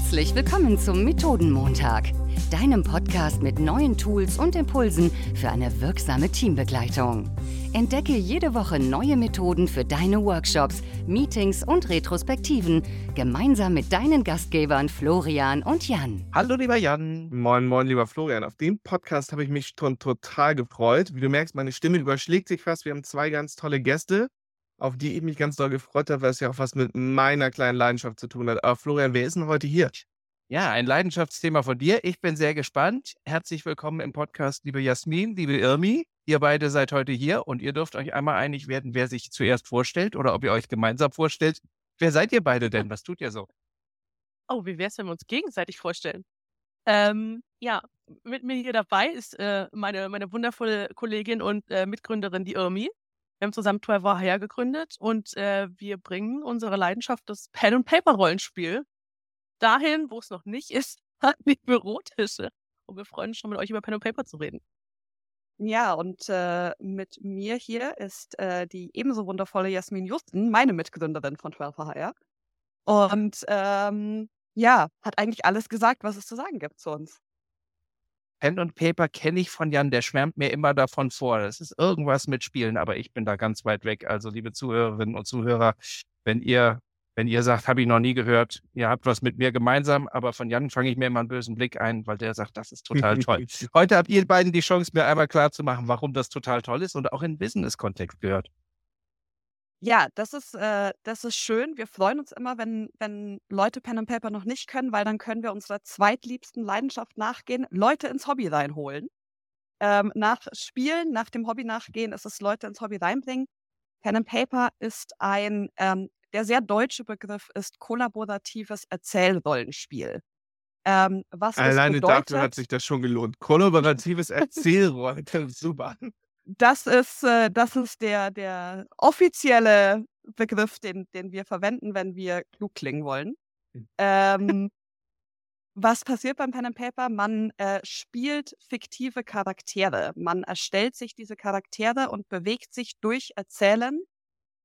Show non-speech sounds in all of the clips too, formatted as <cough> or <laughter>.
Herzlich willkommen zum Methodenmontag, deinem Podcast mit neuen Tools und Impulsen für eine wirksame Teambegleitung. Entdecke jede Woche neue Methoden für deine Workshops, Meetings und Retrospektiven gemeinsam mit deinen Gastgebern Florian und Jan. Hallo lieber Jan. Moin, moin, lieber Florian. Auf den Podcast habe ich mich schon total gefreut. Wie du merkst, meine Stimme überschlägt sich fast. Wir haben zwei ganz tolle Gäste auf die ich mich ganz doll gefreut habe, weil es ja auch was mit meiner kleinen Leidenschaft zu tun hat. Aber Florian, wer ist denn heute hier? Ja, ein Leidenschaftsthema von dir. Ich bin sehr gespannt. Herzlich willkommen im Podcast, liebe Jasmin, liebe Irmi. Ihr beide seid heute hier und ihr dürft euch einmal einig werden, wer sich zuerst vorstellt oder ob ihr euch gemeinsam vorstellt. Wer seid ihr beide denn? Was tut ihr so? Oh, wie wäre es, wenn wir uns gegenseitig vorstellen? Ähm, ja, mit mir hier dabei ist äh, meine, meine wundervolle Kollegin und äh, Mitgründerin, die Irmi. Wir haben zusammen 12 Hour gegründet und äh, wir bringen unsere Leidenschaft, das Pen-and-Paper-Rollenspiel, dahin, wo es noch nicht ist, <laughs> an die Bürotische. Und wir freuen uns schon, mit euch über Pen and Paper zu reden. Ja, und äh, mit mir hier ist äh, die ebenso wundervolle Jasmin Justen, meine Mitgründerin von 12 HR. Und ähm, ja, hat eigentlich alles gesagt, was es zu sagen gibt zu uns. Pen und Paper kenne ich von Jan, der schwärmt mir immer davon vor. Das ist irgendwas mit Spielen, aber ich bin da ganz weit weg. Also, liebe Zuhörerinnen und Zuhörer, wenn ihr, wenn ihr sagt, habe ich noch nie gehört, ihr habt was mit mir gemeinsam, aber von Jan fange ich mir immer einen bösen Blick ein, weil der sagt, das ist total toll. <laughs> Heute habt ihr beiden die Chance, mir einmal klar zu machen, warum das total toll ist und auch in Business-Kontext gehört. Ja, das ist, äh, das ist schön. Wir freuen uns immer, wenn, wenn Leute Pen and Paper noch nicht können, weil dann können wir unserer zweitliebsten Leidenschaft nachgehen, Leute ins Hobby reinholen. Ähm, nach Spielen, nach dem Hobby nachgehen, ist es Leute ins Hobby reinbringen. Pen and Paper ist ein, ähm, der sehr deutsche Begriff ist kollaboratives Erzählrollenspiel. Ähm, was Alleine dafür hat sich das schon gelohnt. Kollaboratives <laughs> Erzählrollenspiel, <laughs> super das ist, äh, das ist der, der offizielle Begriff, den, den wir verwenden, wenn wir klug klingen wollen. Hm. Ähm, was passiert beim Pen and Paper? Man äh, spielt fiktive Charaktere. Man erstellt sich diese Charaktere und bewegt sich durch Erzählen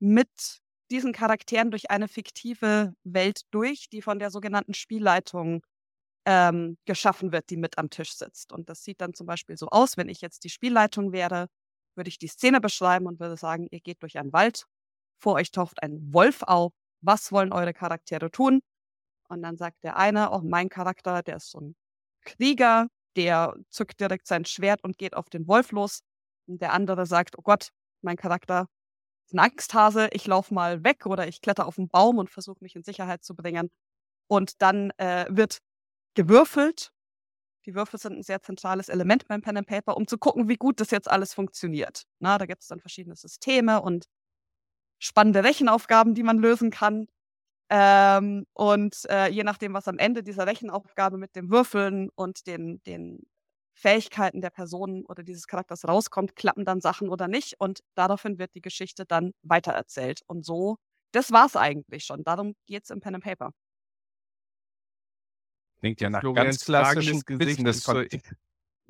mit diesen Charakteren durch eine fiktive Welt durch, die von der sogenannten Spielleitung ähm, geschaffen wird, die mit am Tisch sitzt. Und das sieht dann zum Beispiel so aus, wenn ich jetzt die Spielleitung wäre, würde ich die Szene beschreiben und würde sagen, ihr geht durch einen Wald, vor euch taucht ein Wolf auf, was wollen eure Charaktere tun? Und dann sagt der eine, auch oh, mein Charakter, der ist so ein Krieger, der zückt direkt sein Schwert und geht auf den Wolf los. Und der andere sagt, oh Gott, mein Charakter ist ein Angsthase, ich laufe mal weg oder ich kletter auf einen Baum und versuche mich in Sicherheit zu bringen. Und dann äh, wird gewürfelt die Würfel sind ein sehr zentrales Element beim Pen and Paper, um zu gucken, wie gut das jetzt alles funktioniert. Na, da gibt es dann verschiedene Systeme und spannende Rechenaufgaben, die man lösen kann. Ähm, und äh, je nachdem, was am Ende dieser Rechenaufgabe mit dem Würfeln und den, den Fähigkeiten der Person oder dieses Charakters rauskommt, klappen dann Sachen oder nicht. Und daraufhin wird die Geschichte dann weitererzählt. Und so, das war's eigentlich schon. Darum geht's im Pen and Paper. Klingt ja nach ganz klassischem Business.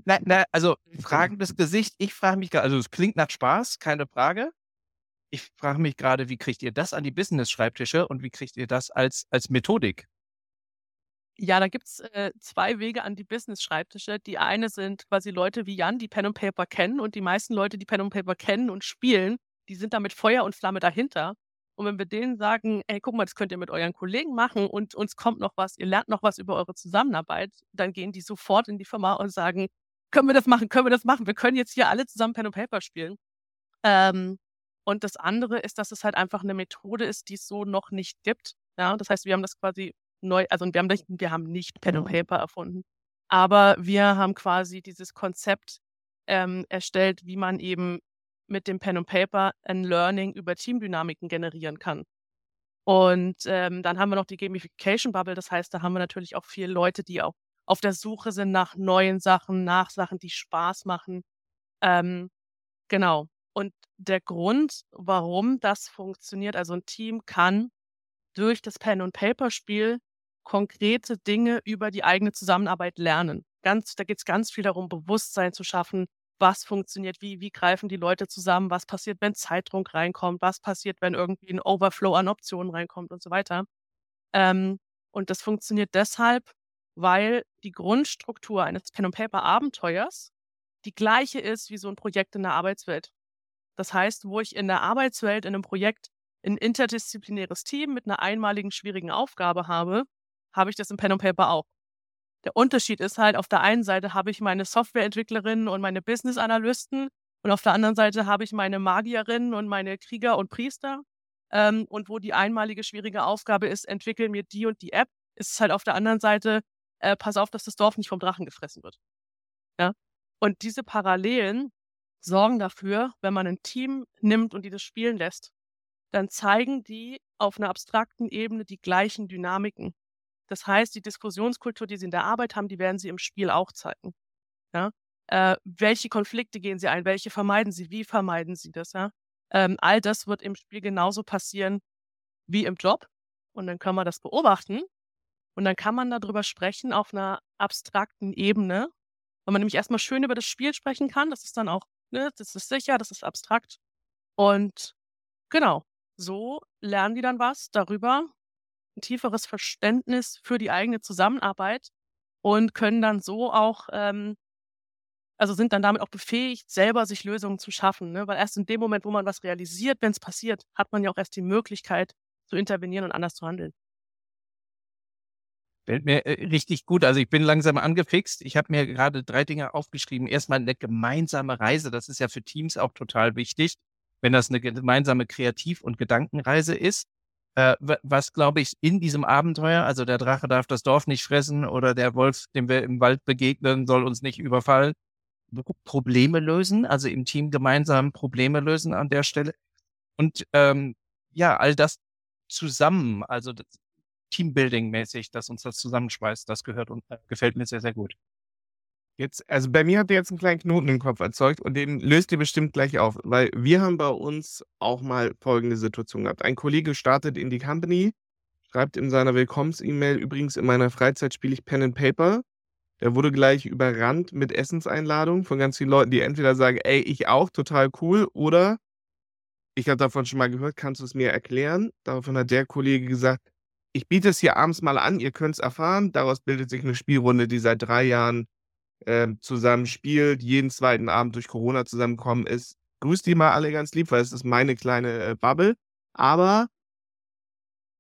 Na, na, also fragendes Gesicht. Ich frage mich gerade, also es klingt nach Spaß, keine Frage. Ich frage mich gerade, wie kriegt ihr das an die Business-Schreibtische und wie kriegt ihr das als, als Methodik? Ja, da gibt es äh, zwei Wege an die Business-Schreibtische. Die eine sind quasi Leute wie Jan, die Pen und Paper kennen und die meisten Leute, die Pen und Paper kennen und spielen, die sind da mit Feuer und Flamme dahinter. Und wenn wir denen sagen, ey, guck mal, das könnt ihr mit euren Kollegen machen und uns kommt noch was, ihr lernt noch was über eure Zusammenarbeit, dann gehen die sofort in die Firma und sagen, können wir das machen, können wir das machen, wir können jetzt hier alle zusammen Pen und Paper spielen. Ähm, und das andere ist, dass es halt einfach eine Methode ist, die es so noch nicht gibt. Ja, das heißt, wir haben das quasi neu, also wir haben, wir haben nicht Pen und Paper erfunden, aber wir haben quasi dieses Konzept ähm, erstellt, wie man eben mit dem Pen und Paper ein Learning über Teamdynamiken generieren kann. Und ähm, dann haben wir noch die Gamification Bubble. Das heißt, da haben wir natürlich auch viele Leute, die auch auf der Suche sind nach neuen Sachen, nach Sachen, die Spaß machen. Ähm, genau. Und der Grund, warum das funktioniert, also ein Team kann durch das Pen und Paper Spiel konkrete Dinge über die eigene Zusammenarbeit lernen. Ganz, da geht es ganz viel darum, Bewusstsein zu schaffen, was funktioniert, wie, wie greifen die Leute zusammen, was passiert, wenn Zeitdruck reinkommt, was passiert, wenn irgendwie ein Overflow an Optionen reinkommt und so weiter. Ähm, Und das funktioniert deshalb, weil die Grundstruktur eines Pen-and-Paper-Abenteuers die gleiche ist wie so ein Projekt in der Arbeitswelt. Das heißt, wo ich in der Arbeitswelt in einem Projekt ein interdisziplinäres Team mit einer einmaligen schwierigen Aufgabe habe, habe ich das im Pen and Paper auch. Der Unterschied ist halt, auf der einen Seite habe ich meine Softwareentwicklerinnen und meine Business-Analysten und auf der anderen Seite habe ich meine Magierinnen und meine Krieger und Priester. Ähm, und wo die einmalige schwierige Aufgabe ist, entwickeln mir die und die App, ist es halt auf der anderen Seite, äh, pass auf, dass das Dorf nicht vom Drachen gefressen wird. Ja? Und diese Parallelen sorgen dafür, wenn man ein Team nimmt und die das spielen lässt, dann zeigen die auf einer abstrakten Ebene die gleichen Dynamiken. Das heißt, die Diskussionskultur, die sie in der Arbeit haben, die werden sie im Spiel auch zeigen. Ja? Äh, welche Konflikte gehen sie ein? Welche vermeiden sie? Wie vermeiden sie das? Ja? Ähm, all das wird im Spiel genauso passieren wie im Job. Und dann kann man das beobachten. Und dann kann man darüber sprechen auf einer abstrakten Ebene, weil man nämlich erstmal schön über das Spiel sprechen kann. Das ist dann auch, ne, das ist sicher, das ist abstrakt. Und genau, so lernen die dann was darüber, ein tieferes Verständnis für die eigene Zusammenarbeit und können dann so auch, ähm, also sind dann damit auch befähigt, selber sich Lösungen zu schaffen. Ne? Weil erst in dem Moment, wo man was realisiert, wenn es passiert, hat man ja auch erst die Möglichkeit zu intervenieren und anders zu handeln. Fällt mir äh, richtig gut. Also ich bin langsam angefixt. Ich habe mir gerade drei Dinge aufgeschrieben. Erstmal eine gemeinsame Reise. Das ist ja für Teams auch total wichtig, wenn das eine gemeinsame Kreativ- und Gedankenreise ist äh, was, glaube ich, in diesem Abenteuer, also der Drache darf das Dorf nicht fressen oder der Wolf, dem wir im Wald begegnen, soll uns nicht überfallen, Probleme lösen, also im Team gemeinsam Probleme lösen an der Stelle. Und ähm, ja, all das zusammen, also Teambuilding-mäßig, dass uns das zusammenschweißt, das gehört und äh, gefällt mir sehr, sehr gut. Jetzt, also bei mir hat ihr jetzt einen kleinen Knoten im Kopf erzeugt und den löst ihr bestimmt gleich auf, weil wir haben bei uns auch mal folgende Situation gehabt. Ein Kollege startet in die Company, schreibt in seiner Willkommens-E-Mail, übrigens in meiner Freizeit spiele ich Pen and Paper. Der wurde gleich überrannt mit Essenseinladungen von ganz vielen Leuten, die entweder sagen, ey, ich auch, total cool, oder ich habe davon schon mal gehört, kannst du es mir erklären? Daraufhin hat der Kollege gesagt, ich biete es hier abends mal an, ihr könnt es erfahren. Daraus bildet sich eine Spielrunde, die seit drei Jahren äh, zusammen spielt, jeden zweiten Abend durch Corona zusammenkommen ist. Grüßt die mal alle ganz lieb, weil es ist meine kleine äh, Bubble. Aber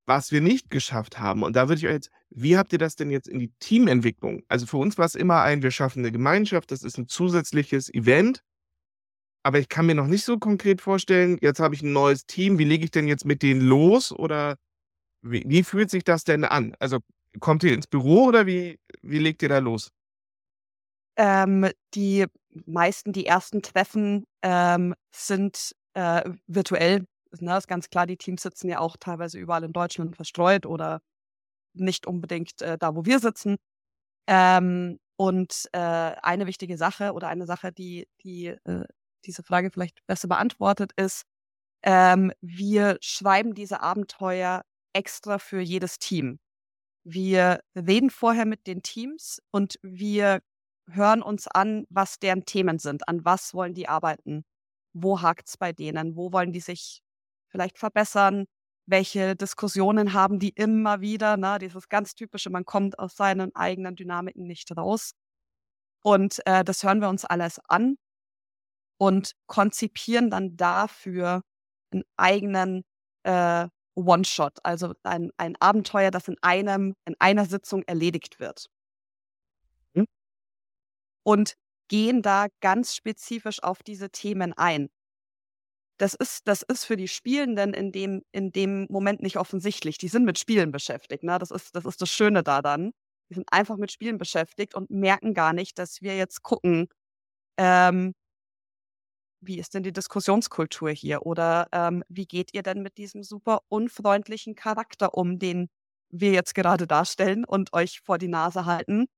was wir nicht geschafft haben, und da würde ich euch jetzt, wie habt ihr das denn jetzt in die Teamentwicklung? Also für uns war es immer ein, wir schaffen eine Gemeinschaft, das ist ein zusätzliches Event. Aber ich kann mir noch nicht so konkret vorstellen, jetzt habe ich ein neues Team, wie lege ich denn jetzt mit denen los? Oder wie, wie fühlt sich das denn an? Also kommt ihr ins Büro oder wie, wie legt ihr da los? Ähm, die meisten, die ersten Treffen ähm, sind äh, virtuell. Ne, ist ganz klar, die Teams sitzen ja auch teilweise überall in Deutschland verstreut oder nicht unbedingt äh, da, wo wir sitzen. Ähm, und äh, eine wichtige Sache oder eine Sache, die, die äh, diese Frage vielleicht besser beantwortet, ist, ähm, wir schreiben diese Abenteuer extra für jedes Team. Wir reden vorher mit den Teams und wir hören uns an, was deren Themen sind, an was wollen die arbeiten, wo hakt es bei denen, wo wollen die sich vielleicht verbessern, welche Diskussionen haben die immer wieder, ne? dieses ganz typische, man kommt aus seinen eigenen Dynamiken nicht raus. Und äh, das hören wir uns alles an und konzipieren dann dafür einen eigenen äh, One-Shot, also ein, ein Abenteuer, das in einem, in einer Sitzung erledigt wird und gehen da ganz spezifisch auf diese Themen ein. Das ist, das ist für die Spielenden in dem, in dem Moment nicht offensichtlich. Die sind mit Spielen beschäftigt. Ne? Das, ist, das ist das Schöne da dann. Die sind einfach mit Spielen beschäftigt und merken gar nicht, dass wir jetzt gucken, ähm, wie ist denn die Diskussionskultur hier? Oder ähm, wie geht ihr denn mit diesem super unfreundlichen Charakter um, den wir jetzt gerade darstellen und euch vor die Nase halten?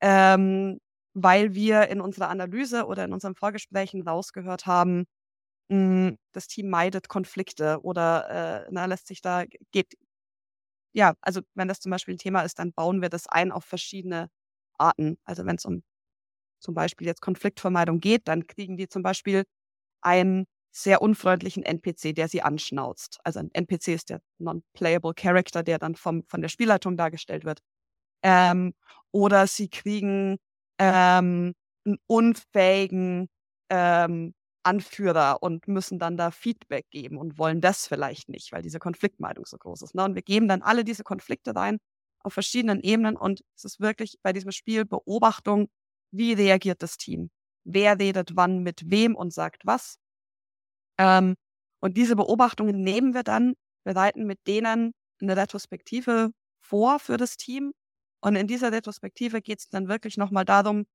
Ähm, weil wir in unserer Analyse oder in unseren Vorgesprächen rausgehört haben, mh, hm, das Team meidet Konflikte oder äh, na, lässt sich da, geht, ja, also wenn das zum Beispiel ein Thema ist, dann bauen wir das ein auf verschiedene Arten. Also wenn es um zum Beispiel jetzt Konfliktvermeidung geht, dann kriegen die zum Beispiel ein sehr unfreundlichen NPC, der sie anschnauzt. Also ein NPC ist der Non-Playable Character, der dann vom, von der Spielleitung dargestellt wird. Ähm, oder sie kriegen ähm, einen unfähigen ähm, Anführer und müssen dann da Feedback geben und wollen das vielleicht nicht, weil diese Konfliktmeidung so groß ist. Ne? Und wir geben dann alle diese Konflikte rein auf verschiedenen Ebenen und es ist wirklich bei diesem Spiel Beobachtung, wie reagiert das Team? Wer redet wann mit wem und sagt was? Ähm, und diese Beobachtungen nehmen wir dann, bereiten mit denen eine Retrospektive vor für das Team. Und in dieser Retrospektive geht es dann wirklich nochmal darum,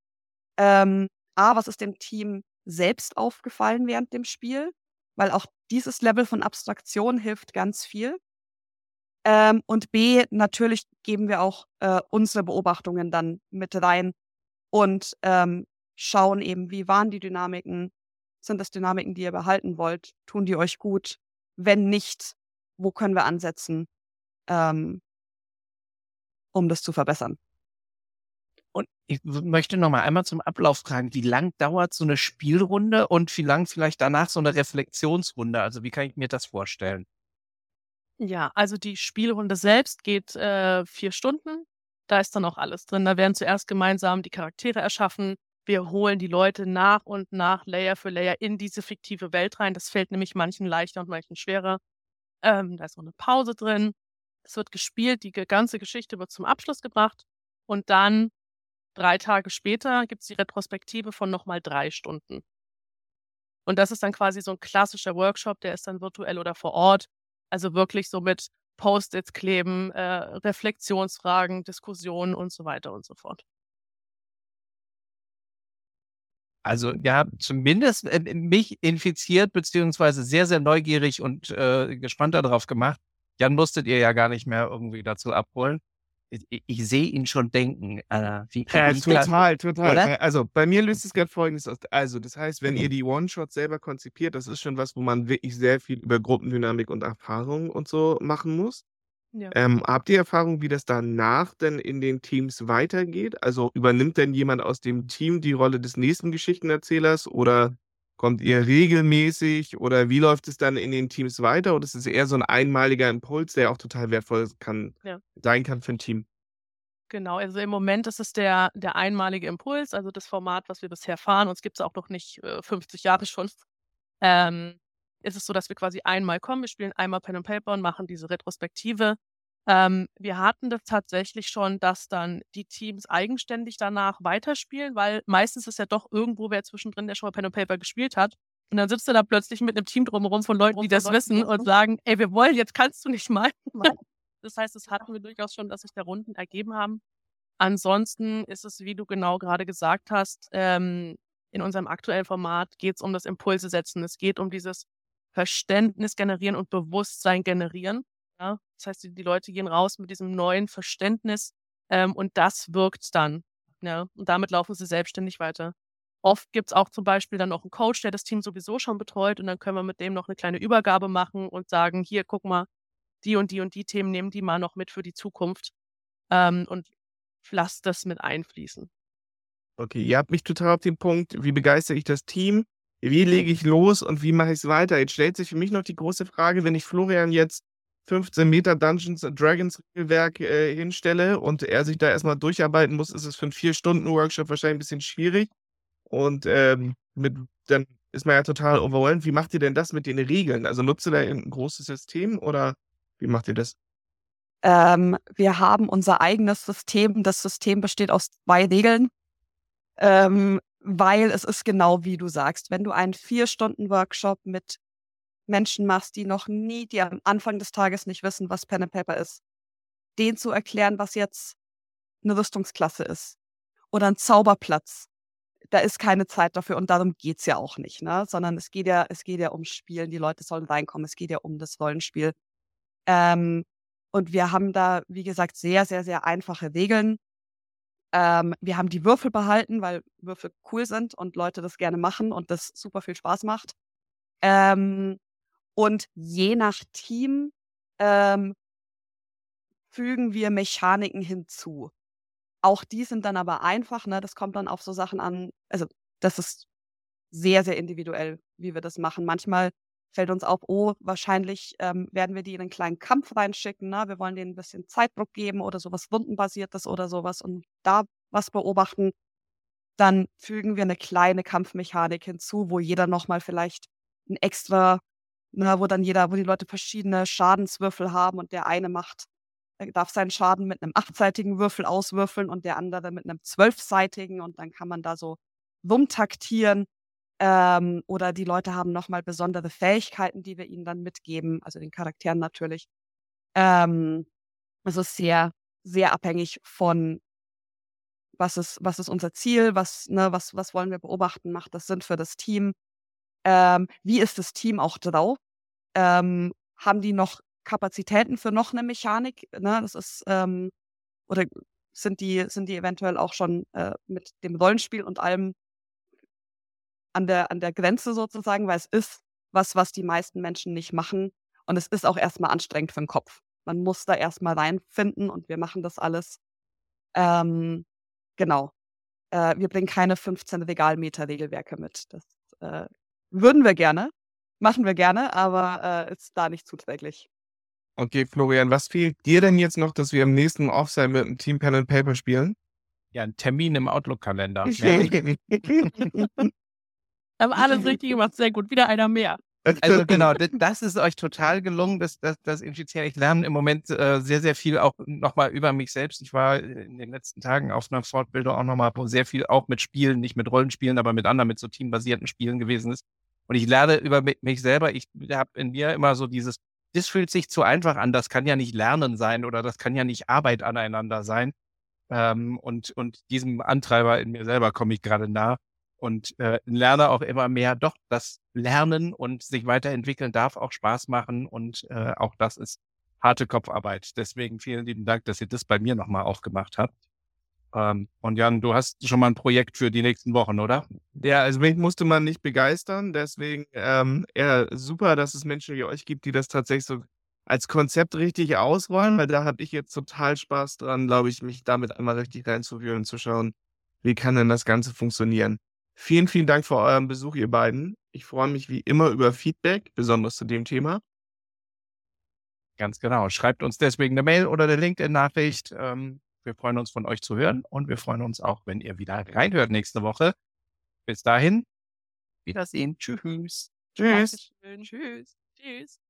ähm, A, was ist dem Team selbst aufgefallen während dem Spiel? Weil auch dieses Level von Abstraktion hilft ganz viel. Ähm, und B, natürlich geben wir auch äh, unsere Beobachtungen dann mit rein und ähm, schauen eben, wie waren die Dynamiken, sind das Dynamiken, die ihr behalten wollt? Tun die euch gut? Wenn nicht, wo können wir ansetzen, ähm, um das zu verbessern? Und ich möchte noch mal einmal zum Ablauf fragen, wie lang dauert so eine Spielrunde und wie lang vielleicht danach so eine Reflexionsrunde? Also wie kann ich mir das vorstellen? Ja, also die Spielrunde selbst geht äh, vier Stunden. Da ist dann auch alles drin. Da werden zuerst gemeinsam die Charaktere erschaffen, wir holen die Leute nach und nach, Layer für Layer, in diese fiktive Welt rein. Das fällt nämlich manchen leichter und manchen schwerer. Ähm, da ist auch eine Pause drin. Es wird gespielt, die ganze Geschichte wird zum Abschluss gebracht. Und dann, drei Tage später, gibt es die Retrospektive von nochmal drei Stunden. Und das ist dann quasi so ein klassischer Workshop, der ist dann virtuell oder vor Ort. Also wirklich so mit Post-its kleben, äh, Reflexionsfragen, Diskussionen und so weiter und so fort. Also ja, zumindest äh, mich infiziert, beziehungsweise sehr, sehr neugierig und äh, gespannt darauf gemacht. Jan musstet ihr ja gar nicht mehr irgendwie dazu abholen. Ich, ich sehe ihn schon denken. Äh, wie, wie total, total. Oder? Also bei mir löst es gerade folgendes aus. Also, das heißt, wenn ihr die One-Shots selber konzipiert, das ist schon was, wo man wirklich sehr viel über Gruppendynamik und Erfahrung und so machen muss. Ja. Ähm, habt ihr Erfahrung, wie das danach denn in den Teams weitergeht? Also übernimmt denn jemand aus dem Team die Rolle des nächsten Geschichtenerzählers oder kommt ihr regelmäßig oder wie läuft es dann in den Teams weiter? Oder ist es eher so ein einmaliger Impuls, der auch total wertvoll kann, ja. sein kann für ein Team? Genau, also im Moment ist es der, der einmalige Impuls, also das Format, was wir bisher fahren. Uns gibt es auch noch nicht äh, 50 Jahre schon. Ähm, ist es so, dass wir quasi einmal kommen, wir spielen einmal Pen and Paper und machen diese Retrospektive. Ähm, wir hatten das tatsächlich schon, dass dann die Teams eigenständig danach weiterspielen, weil meistens ist ja doch irgendwo wer zwischendrin, der schon mal Pen and Paper gespielt hat. Und dann sitzt du da plötzlich mit einem Team drumherum von Leuten, die das Leuten wissen und sagen, ey, wir wollen, jetzt kannst du nicht mal. <laughs> <laughs> das heißt, das hatten wir durchaus schon, dass sich da Runden ergeben haben. Ansonsten ist es, wie du genau gerade gesagt hast, ähm, in unserem aktuellen Format geht es um das Impulse setzen. Es geht um dieses Verständnis generieren und Bewusstsein generieren. Ja? Das heißt, die, die Leute gehen raus mit diesem neuen Verständnis ähm, und das wirkt dann. Ja? Und damit laufen sie selbstständig weiter. Oft gibt es auch zum Beispiel dann noch einen Coach, der das Team sowieso schon betreut und dann können wir mit dem noch eine kleine Übergabe machen und sagen, hier, guck mal, die und die und die Themen nehmen die mal noch mit für die Zukunft ähm, und lasst das mit einfließen. Okay, ihr habt mich total auf den Punkt, wie begeistere ich das Team? Wie lege ich los und wie mache ich es weiter? Jetzt stellt sich für mich noch die große Frage, wenn ich Florian jetzt 15 Meter Dungeons Dragons Regelwerk äh, hinstelle und er sich da erstmal durcharbeiten muss, ist es für einen Vier-Stunden-Workshop wahrscheinlich ein bisschen schwierig. Und ähm, mit, dann ist man ja total overwhelmed. Wie macht ihr denn das mit den Regeln? Also nutzt ihr da ein großes System oder wie macht ihr das? Ähm, wir haben unser eigenes System. Das System besteht aus zwei Regeln. Ähm, weil es ist genau wie du sagst, wenn du einen Vier-Stunden-Workshop mit Menschen machst, die noch nie, die am Anfang des Tages nicht wissen, was Pen and Paper ist, denen zu erklären, was jetzt eine Rüstungsklasse ist oder ein Zauberplatz, da ist keine Zeit dafür und darum geht es ja auch nicht, ne? sondern es geht ja, es geht ja um Spielen, die Leute sollen reinkommen, es geht ja um das Rollenspiel. Ähm, und wir haben da, wie gesagt, sehr, sehr, sehr einfache Regeln. Ähm, wir haben die Würfel behalten, weil Würfel cool sind und Leute das gerne machen und das super viel Spaß macht. Ähm, und je nach Team ähm, fügen wir Mechaniken hinzu. Auch die sind dann aber einfach, ne? Das kommt dann auf so Sachen an. Also, das ist sehr, sehr individuell, wie wir das machen. Manchmal fällt uns auf, oh, wahrscheinlich ähm, werden wir die in einen kleinen Kampf reinschicken. Ne? Wir wollen denen ein bisschen Zeitdruck geben oder sowas Rundenbasiertes oder sowas und da was beobachten. Dann fügen wir eine kleine Kampfmechanik hinzu, wo jeder nochmal vielleicht ein extra, ne, wo dann jeder, wo die Leute verschiedene Schadenswürfel haben und der eine macht, er darf seinen Schaden mit einem achtseitigen Würfel auswürfeln und der andere mit einem zwölfseitigen und dann kann man da so rumtaktieren. Ähm, oder die Leute haben nochmal besondere Fähigkeiten, die wir ihnen dann mitgeben, also den Charakteren natürlich. Ähm, es ist sehr, sehr abhängig von, was ist, was ist unser Ziel, was, ne, was, was wollen wir beobachten, macht das Sinn für das Team, ähm, wie ist das Team auch drauf, ähm, haben die noch Kapazitäten für noch eine Mechanik, ne, das ist, ähm, oder sind die, sind die eventuell auch schon äh, mit dem Rollenspiel und allem an der, an der Grenze sozusagen, weil es ist was, was die meisten Menschen nicht machen. Und es ist auch erstmal anstrengend für den Kopf. Man muss da erstmal reinfinden und wir machen das alles. Ähm, genau. Äh, wir bringen keine 15 Regalmeter-Regelwerke mit. Das äh, würden wir gerne, machen wir gerne, aber äh, ist da nicht zuträglich. Okay, Florian, was fehlt dir denn jetzt noch, dass wir im nächsten Offside mit dem Team Pen and Paper spielen? Ja, ein Termin im Outlook-Kalender. Haben <laughs> alles richtig gemacht, sehr gut. Wieder einer mehr. Also genau, das ist euch total gelungen, das, das, das infiziere. Ich lerne im Moment äh, sehr, sehr viel auch nochmal über mich selbst. Ich war in den letzten Tagen auf einer Fortbildung auch nochmal, wo sehr viel auch mit Spielen, nicht mit Rollenspielen, aber mit anderen, mit so teambasierten Spielen gewesen ist. Und ich lerne über mich selber. Ich habe in mir immer so dieses, das fühlt sich zu einfach an, das kann ja nicht Lernen sein oder das kann ja nicht Arbeit aneinander sein. Ähm, und, und diesem Antreiber in mir selber komme ich gerade nah und äh, lerne auch immer mehr, doch, das Lernen und sich weiterentwickeln darf auch Spaß machen und äh, auch das ist harte Kopfarbeit. Deswegen vielen lieben Dank, dass ihr das bei mir nochmal aufgemacht habt. Ähm, und Jan, du hast schon mal ein Projekt für die nächsten Wochen, oder? Ja, also mich musste man nicht begeistern, deswegen ähm, eher super, dass es Menschen wie euch gibt, die das tatsächlich so als Konzept richtig ausrollen, weil da habe ich jetzt total Spaß dran, glaube ich, mich damit einmal richtig reinzuführen und zu schauen, wie kann denn das Ganze funktionieren. Vielen, vielen Dank für euren Besuch, ihr beiden. Ich freue mich wie immer über Feedback, besonders zu dem Thema. Ganz genau. Schreibt uns deswegen eine Mail oder eine LinkedIn-Nachricht. Ähm, wir freuen uns von euch zu hören und wir freuen uns auch, wenn ihr wieder reinhört nächste Woche. Bis dahin, Wiedersehen. Tschüss. Tschüss. Tschüss. Tschüss.